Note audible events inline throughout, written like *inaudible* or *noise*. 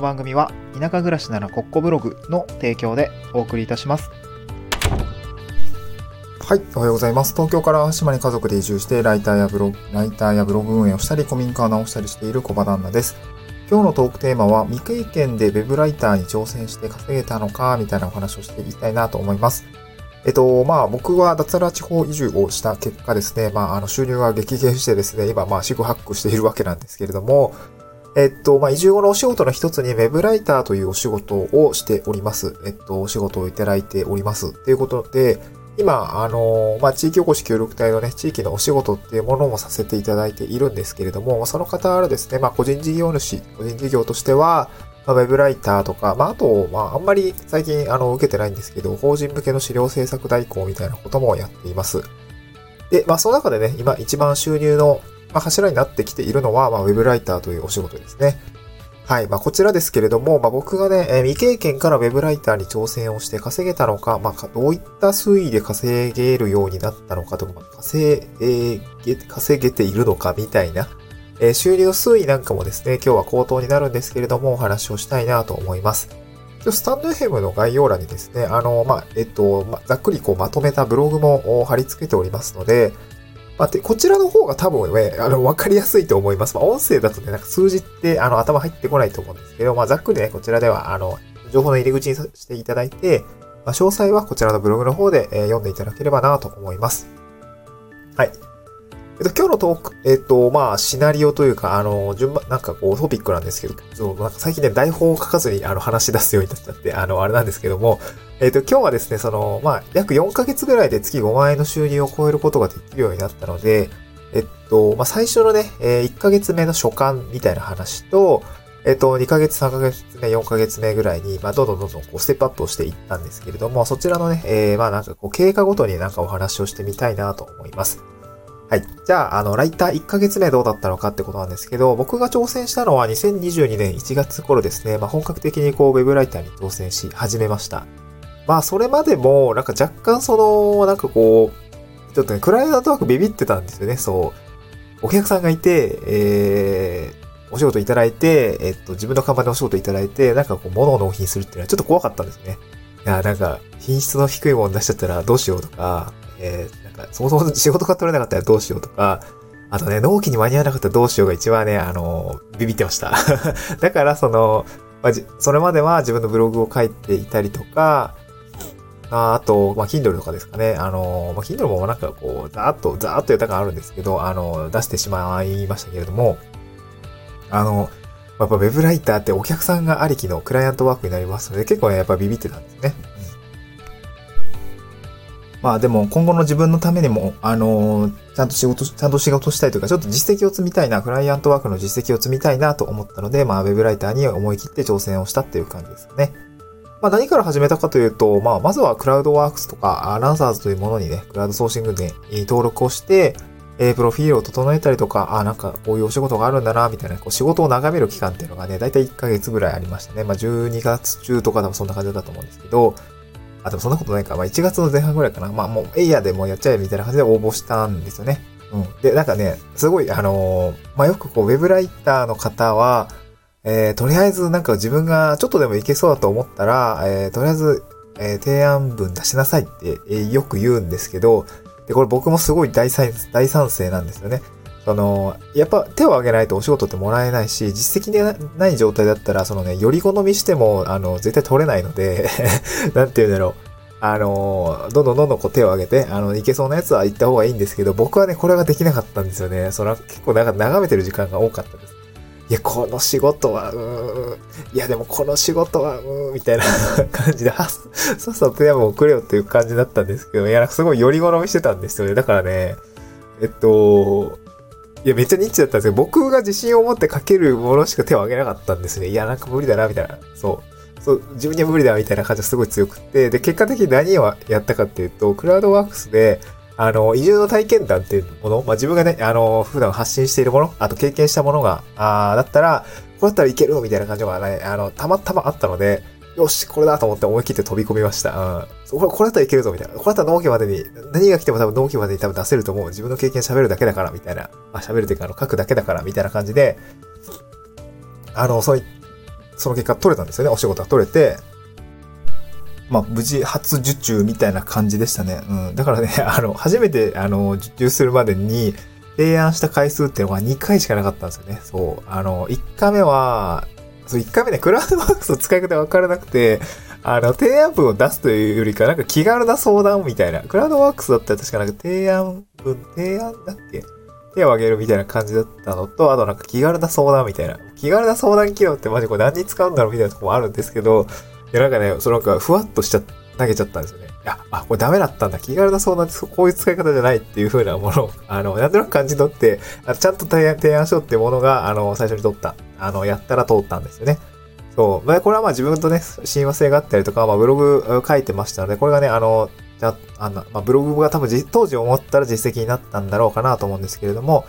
の番組は田舎暮らしならコッコブログの提供でお送りいたします。はい、おはようございます。東京から島に家族で移住して、ライターやブログ、ライターやブログ運営をしたり、古民家を直したりしている小場旦那です。今日のトークテーマは、未経験でウェブライターに挑戦して稼げたのか、みたいなお話をしていきたいなと思います。えっと、まあ僕は脱サラ地方移住をした結果ですね、まああの収入が激減してですね、今まあ四苦八苦しているわけなんですけれども、えっと、まあ移住後のお仕事の一つにウェブライターというお仕事をしております。えっと、お仕事をいただいております。ということで、今、あの、まあ、地域おこし協力隊のね、地域のお仕事っていうものもさせていただいているんですけれども、その方はですね、まあ、個人事業主、個人事業としては、まあ、ウェブライターとか、まあ、あと、まあ、あんまり最近、あの、受けてないんですけど、法人向けの資料制作代行みたいなこともやっています。で、まあ、その中でね、今一番収入の、まあ、柱になってきているのは、まあ、ウェブライターというお仕事ですね。はい。まあ、こちらですけれども、まあ、僕がね、えー未経験からウェブライターに挑戦をして稼げたのか、まあ、どういった推移で稼げるようになったのかとか、稼げ、稼げているのかみたいな、えー収入推移なんかもですね、今日は口頭になるんですけれども、お話をしたいなと思います。スタンド FM の概要欄にですね、あの、まあ、えっと、ま、ざっくりこうまとめたブログも貼り付けておりますので、まあ、で、こちらの方が多分ね、あの、わかりやすいと思います。まあ、音声だとね、なんか数字って、あの、頭入ってこないと思うんですけど、まあ、ざっくりね、こちらでは、あの、情報の入り口にしていただいて、まあ、詳細はこちらのブログの方で、えー読んでいただければなと思います。はい。えっと、今日のトーク、えっと、まあ、シナリオというか、あの、順番、なんかこう、トピックなんですけど、そう、なんか最近ね、台本を書かずに、あの、話し出すようになっちゃって、あの、あれなんですけども、えっと、今日はですね、その、まあ、約4ヶ月ぐらいで月5万円の収入を超えることができるようになったので、えっと、まあ、最初のね、えー1ヶ月目の初感みたいな話と、えっと、2ヶ月、3ヶ月目、4ヶ月目ぐらいに、まあ、どんどんどんどんこう、ステップアップをしていったんですけれども、そちらのね、えー、まあ、なんかこう、経過ごとになんかお話をしてみたいなと思います。はい。じゃあ、あの、ライター1ヶ月目どうだったのかってことなんですけど、僕が挑戦したのは2022年1月頃ですね。まあ、本格的にこう、ウェブライターに挑戦し始めました。まあ、それまでも、なんか若干その、なんかこう、ちょっとね、クライアントワークビビってたんですよね、そう。お客さんがいて、えー、お仕事いただいて、えっと、自分の看板でお仕事いただいて、なんかこう、物を納品するっていうのはちょっと怖かったんですね。いや、なんか、品質の低いもの出しちゃったらどうしようとか、えー、なんか、そもそも仕事が取れなかったらどうしようとか、あとね、納期に間に合わなかったらどうしようが一番ね、あの、ビビってました。*laughs* だから、その、まあじそれまでは自分のブログを書いていたりとか、ああと、まあ、Kindle とかですかね。あの、まあ、Kindle もなんかこう、ざーっと、ざーっと豊かあるんですけど、あの、出してしまいましたけれども、あの、やっぱ Web ライターってお客さんがありきのクライアントワークになりますので、結構ね、やっぱビビってたんですね。まあでも今後の自分のためにも、あのーちゃんと仕事、ちゃんと仕事したいというか、ちょっと実績を積みたいな、クライアントワークの実績を積みたいなと思ったので、まあウェブライターに思い切って挑戦をしたっていう感じですかね。まあ何から始めたかというと、まあまずはクラウドワークスとか、アランサーズというものにね、クラウドソーシングで登録をして、えープロフィールを整えたりとか、あ、なんかこういうお仕事があるんだな、みたいな、こう仕事を眺める期間っていうのがね、だいたい1ヶ月ぐらいありましたね。まあ12月中とかでもそんな感じだったと思うんですけど、あ、でもそんなことないか。まあ1月の前半ぐらいかな。まあもうエイヤーでもやっちゃえみたいな感じで応募したんですよね。うん。で、なんかね、すごい、あのーまあよくこう、ウェブライターの方は、えー、とりあえずなんか自分がちょっとでもいけそうだと思ったら、えー、とりあえず、えー提案文出しなさいって、えーよく言うんですけど、で、これ僕もすごい大賛大賛成なんですよね。その、やっぱ手を挙げないとお仕事ってもらえないし、実績でない状態だったら、そのね、より好みしても、あの、絶対取れないので、*laughs* なんて言うんだろう。あの、どんどんどんどんこう手を挙げて、あの、いけそうなやつは行った方がいいんですけど、僕はね、これができなかったんですよね。それは結構なんか眺めてる時間が多かったです。いや、この仕事は、うーん。いや、でもこの仕事は、うん、みたいな *laughs* 感じで、はっさっさと手をくれよっていう感じだったんですけど、いや、なんかすごいより好みしてたんですよね。だからね、えっと、いや、めっちゃニッチだったんですけど、僕が自信を持って書けるものしか手を挙げなかったんですね。いや、なんか無理だな、みたいな。そう。そう、自分には無理だ、みたいな感じがすごい強くって、で、結果的に何をやったかっていうと、クラウドワークスで、あの、移住の体験談っていうもの、まあ、自分がね、あの、普段発信しているもの、あと経験したものが、あーだったら、これだったらいけるみたいな感じがね、あの、たまたまあったので、よし、これだと思って思い切って飛び込みました。うん。これ、これだったらいけるぞ、みたいな。これだったら納期までに、何が来ても多分納期までに多分出せると思う。自分の経験喋るだけだから、みたいな。あ、喋るというか、あの、書くだけだから、みたいな感じで、あの、そうい、その結果取れたんですよね。お仕事が取れて、まあ、無事初受注みたいな感じでしたね。うん。だからね、*laughs* あの、初めて、あの、受注するまでに、提案した回数っていうのが2回しかなかったんですよね。そう。あの、1回目は、そう、1回目ね、クラウドワークスの使い方がわからなくて、あの、提案文を出すというよりか、なんか気軽な相談みたいな。クラウドワークスだったら確かなんか提案文、提案だっけ？手を挙げるみたいな感じだったのと、あとなんか気軽な相談みたいな。気軽な相談機能ってマジこれ何に使うんだろうみたいなとこもあるんですけど、いやなんかね、そのなんかふわっとしちゃ、投げちゃったんですよね。いや、あ、これダメだったんだ。気軽な相談ってこういう使い方じゃないっていう風なものを、*laughs* あの、なんとなく感じ取って、ちゃんと提案提案しようっていうものが、あの、最初に取った。あの、やったら通ったんですよね。そう。まあ、これはまあ自分とね、親和性があったりとか、まあブログ書いてましたので、これがね、あの、じゃあ、の、まあ、ブログが多分当時思ったら実績になったんだろうかなと思うんですけれども、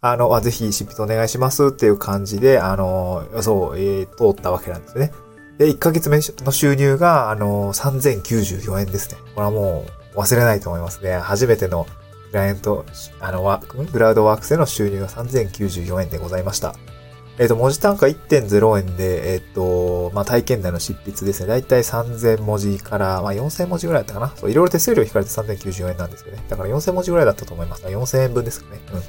あの、あぜひ執筆お願いしますっていう感じで、あの、そう、えー、通ったわけなんですよね。で、1ヶ月目の収入が、あの、3094円ですね。これはもう忘れないと思いますね。初めてのクライアント、あの、ワグラウドワークスでの収入が3094円でございました。えっ、ー、と、文字単価1.0円で、えっ、ー、と、まあ、体験談の執筆ですね。だいたい3000文字から、まあ、4000文字ぐらいだったかな。そう、いろいろ手数料引かれて3094円なんですけどね。だから4000文字ぐらいだったと思います。4000円分ですかね。うん。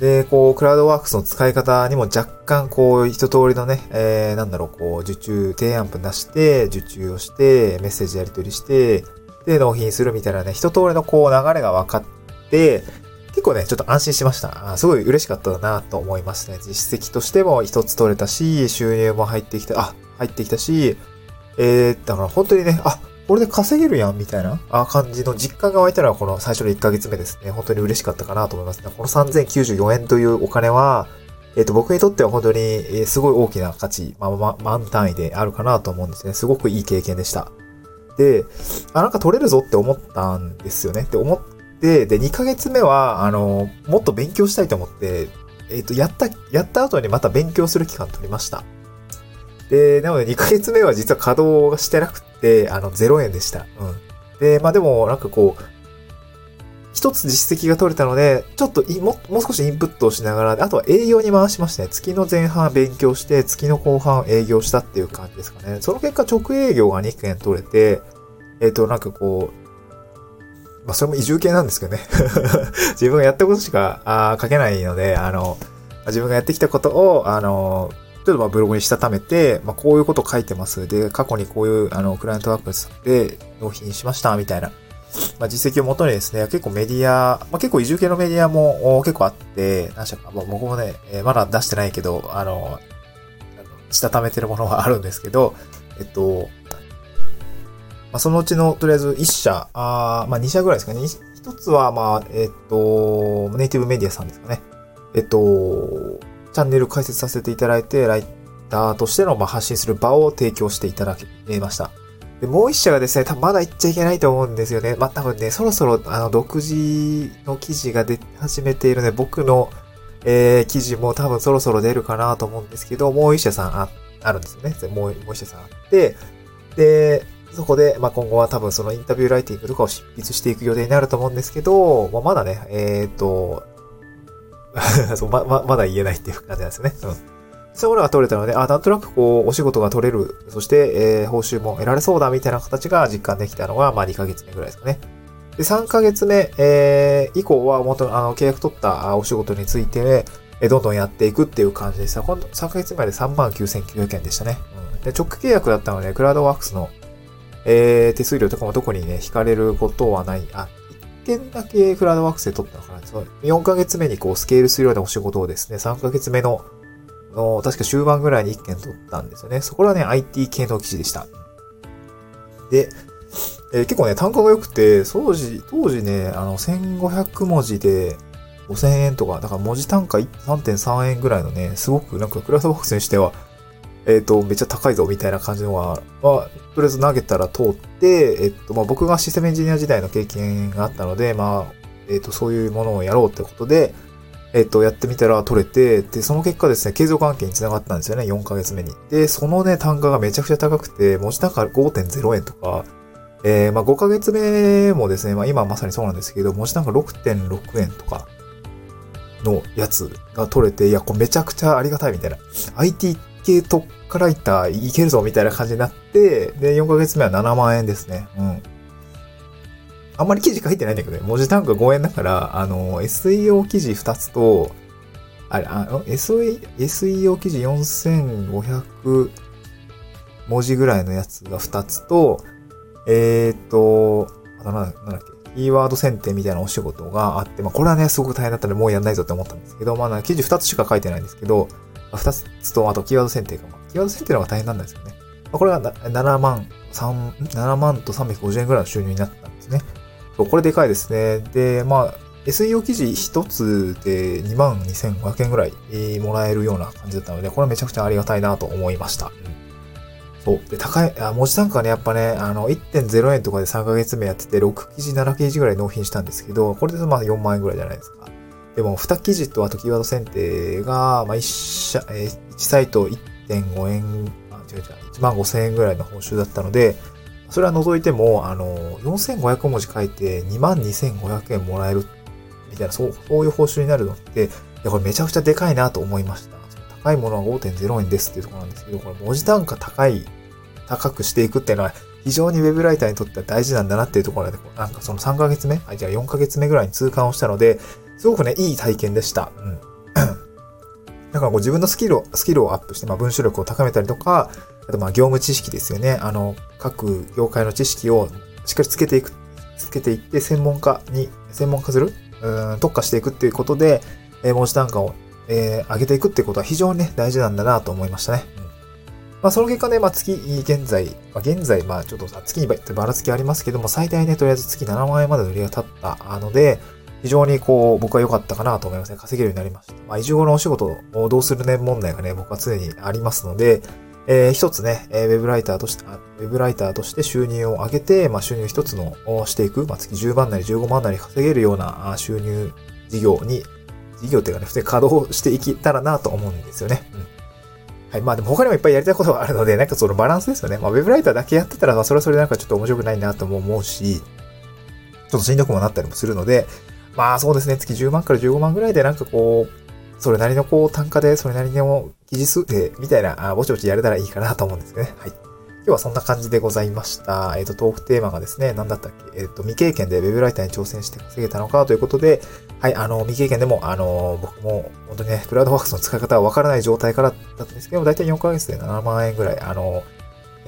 で、こう、クラウドワークスの使い方にも若干、こう、一通りのね、えー、なんだろう、こう、受注、提案文出して、受注をして、メッセージやり取りして、で、納品するみたいなね、一通りのこう、流れが分かって、結構ね、ちょっと安心しました。すごい嬉しかったなと思いますね。実績としても一つ取れたし、収入も入ってきた、あ、入ってきたし、えー、だから本当にね、あ、これで稼げるやん、みたいな？感じの実感が湧いたのはこの最初の1ヶ月目ですね。本当に嬉しかったかなと思いますね。この3094円というお金は、えっ、ー、と、僕にとっては本当に、すごい大きな価値、まあ、ま、満単位であるかなと思うんですね。すごくいい経験でした。で、あ、なんか取れるぞって思ったんですよね。って思って、で、2ヶ月目は、あの、もっと勉強したいと思って、えっ、ー、と、やった、やった後にまた勉強する期間取りました。で、なので2ヶ月目は実は稼働してなくてて、あの、0円でした。うん。で、まあでも、なんかこう、一つ実績が取れたので、ちょっとももう少しインプットをしながら、あとは営業に回しましたね。月の前半勉強して、月の後半営業したっていう感じですかね。その結果直営業が2件取れて、えっ、ー、と、なんかこう、まあそれも移住系なんですけどね。*laughs* 自分がやったことしかあ書けないので、あの、自分がやってきたことを、あの、ちょっとまあブログにしたためて、まあ、こういうこと書いてます。で、過去にこういうあのクライアントワークスで納品しました、みたいな。まあ、実績をもとにですね、結構メディア、まあ、結構移住系のメディアも結構あって、何社か、まあ、僕もね、えー、まだ出してないけど、あの、したためてるものはあるんですけど、えっと、まあ、そのうちのとりあえず1社、あまあ2社ぐらいですかね。1つは、まあ、えっと、ネイティブメディアさんですかね。えっと、チャンネル開設させていただいて、ライターとしてのま発信する場を提供していただきました。で、もう一社がですね、多分まだ言っちゃいけないと思うんですよね。まあ、多分ね、そろそろ、あの、独自の記事が出始めているので、僕の、えー、記事も多分そろそろ出るかなと思うんですけど、もう一社さんあ、あるんですよね。もう、もう一社さんあって、で、そこで、まあ、今後は多分そのインタビューライティングとかを執筆していく予定になると思うんですけど、まあ、まだね、えっ、ー、と、*laughs* そうま、ま、まだ言えないっていう感じなんですね。うん。そういうものが取れたので、あ、なんとなくこう、お仕事が取れる、そして、えー、報酬も得られそうだみたいな形が実感できたのが、まあ2ヶ月目ぐらいですかね。で、3ヶ月目、えー、以降は元、あの、契約取ったお仕事について、えどんどんやっていくっていう感じでした。今度、3ヶ月前で39,900円でしたね。うん。で、直契約だったので、クラウドワークスの、えー、手数料とかも特にね、引かれることはない。あ、件だけクラウドワークスで取ったのかな。4ヶ月目にこうスケールするようなお仕事をですね、3ヶ月目の、の、確か終盤ぐらいに1件取ったんですよね。そこはね、IT 系の記事でした。で、えー、結構ね、単価が良くて、当時、当時ね、あの、1500文字で5000円とか、だから文字単価3.3円ぐらいのね、すごくなんかクラウドワークスにしては、えっ、ー、と、めっちゃ高いぞみたいな感じのは、まあ、とりあえず投げたら通って、えっ、と、まあ僕がシステムエンジニア時代の経験があったので、まあ、えっ、と、そういうものをやろうってことで、えっ、と、やってみたら取れて、で、その結果ですね、継続関係につながったんですよね、4ヶ月目に。で、そのね、単価がめちゃくちゃ高くて、文字単価5.0円とか、えー、まあ5ヶ月目もですね、まあ今まさにそうなんですけど、文字単価6.6円とか、のやつが取れて、いや、これめちゃくちゃありがたいみたいな。IT 系特化ライターいけるぞみたいな感じになって、で、4ヶ月目は7万円ですね。うん。あんまり記事書いてないんだけどね、文字単価5円だから、あの、SEO 記事2つと、あれ、あの、SEO, 記事4500文字ぐらいのやつが2つと、えーっと、あとなんだっけ、キーワード選定みたいなお仕事があって、まあこれはね、すごく大変だったのでもうやんないぞって思ったんですけど、まあ記事2つしか書いてないんですけど、2つと、あとキーワード選定が、まあ、キーワード選定の方が大変なんですよね。まあこれが7万、3、7万と350円ぐらいの収入になったんですね。これでかいですね。で、まあ、SEO 記事1つで2万2500円ぐらいもらえるような感じだったので、これはめちゃくちゃありがたいなと思いました。そう。で、高い、あ文字単価ね、やっぱね、あの、1.0円とかで3ヶ月目やってて、6記事、7記事ぐらい納品したんですけど、これでまあ4万円ぐらいじゃないですか。でも、2記事とあとキーワード選定が、まあ1社、えー1サイト1.5円、あ、違う違う、1万5千円ぐらいの報酬だったので、それは除いても、あの、4500文字書いて2万2500円もらえる、みたいな、そう、そういう報酬になるのって、いや、これめちゃくちゃでかいなと思いました。高いものは5.0円ですっていうところなんですけど、これ文字単価高い、高くしていくっていうのは、非常にウェブライターにとっては大事なんだなっていうところで、なんかその3ヶ月目あ、じゃあ4ヶ月目ぐらいに痛感をしたので、すごくね、いい体験でした。うん。*coughs* だからこう自分のスキルを、スキルをアップして、まあ文章力を高めたりとか、あとまあ業務知識ですよね。あの、各業界の知識をしっかりつけていく、つけていって専門家に、専門化するうん、特化していくっていうことで、えー文字単価を、えー上げていくっていうことは非常にね、大事なんだなと思いましたね。うんまあ、その結果ね、まあ、月、現在、まあ、現在、まあ、ちょっとさ、月にばばらつきありますけども、最大ね、とりあえず月7万円までの売りが立ったので、非常にこう、僕は良かったかなと思いますね。稼げるようになりました。まあ、移住後のお仕事をどうするね問題がね、僕は常にありますので、えー一つね、えーウェブライターとして、ウェブライターとして収入を上げて、まあ、収入一つのをしていく、まあ、月10万なり15万なり稼げるような収入事業に、事業っていうかね、普通に稼働していけたらなと思うんですよね。うんはい。まあでも他にもいっぱいやりたいことがあるので、なんかそのバランスですよね。まあウェブライターだけやってたら、まあそれはそれなんかちょっと面白くないなとも思うし、ちょっとしんどくもなったりもするので、まあそうですね、月10万から15万ぐらいでなんかこう、それなりのこう単価で、それなりの記事数で、みたいな、あぼちぼちやれたらいいかなと思うんですけどね。はい。今日はそんな感じでございました。えっ、と、トークテーマがですね、何だったっけ？えっ、と、未経験でウェブライターに挑戦して稼げたのかということで、はい、あの、未経験でも、あの、僕も、本当にね、クラウドワークスの使い方はわからない状態からだったんですけども、だいたい4ヶ月で7万円ぐらい、あの、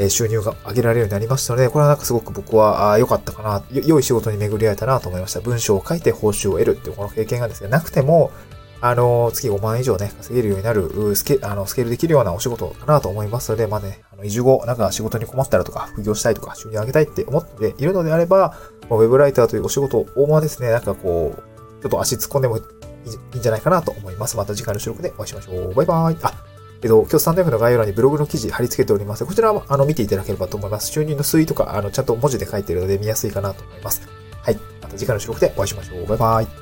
え収入が上げられるようになりましたので、これはなんかすごく僕は、良かったかな、良い仕事に巡り合えたなと思いました。文章を書いて報酬を得るっていうこの経験がですね、なくても、あの、月5万円以上ね、稼げるようになる、スケ、あの、スケールできるようなお仕事かなと思いますので、まあね、あの、移住後、なんか仕事に困ったらとか、副業したいとか、収入を上げたいって思っているのであれば、ウェブライターというお仕事を、まあですね、なんかこう、ちょっと足突っ込んでもいいんじゃないかなと思います。また次回の収録でお会いしましょう。バイバーイ。あ、えっと、今日スタンド F の概要欄にブログの記事貼り付けております。こちらは、あの、見ていただければと思います。収入の推移とか、あの、ちゃんと文字で書いてるので見やすいかなと思います。はい。また次回の収録でお会いしましょう。バイバイ。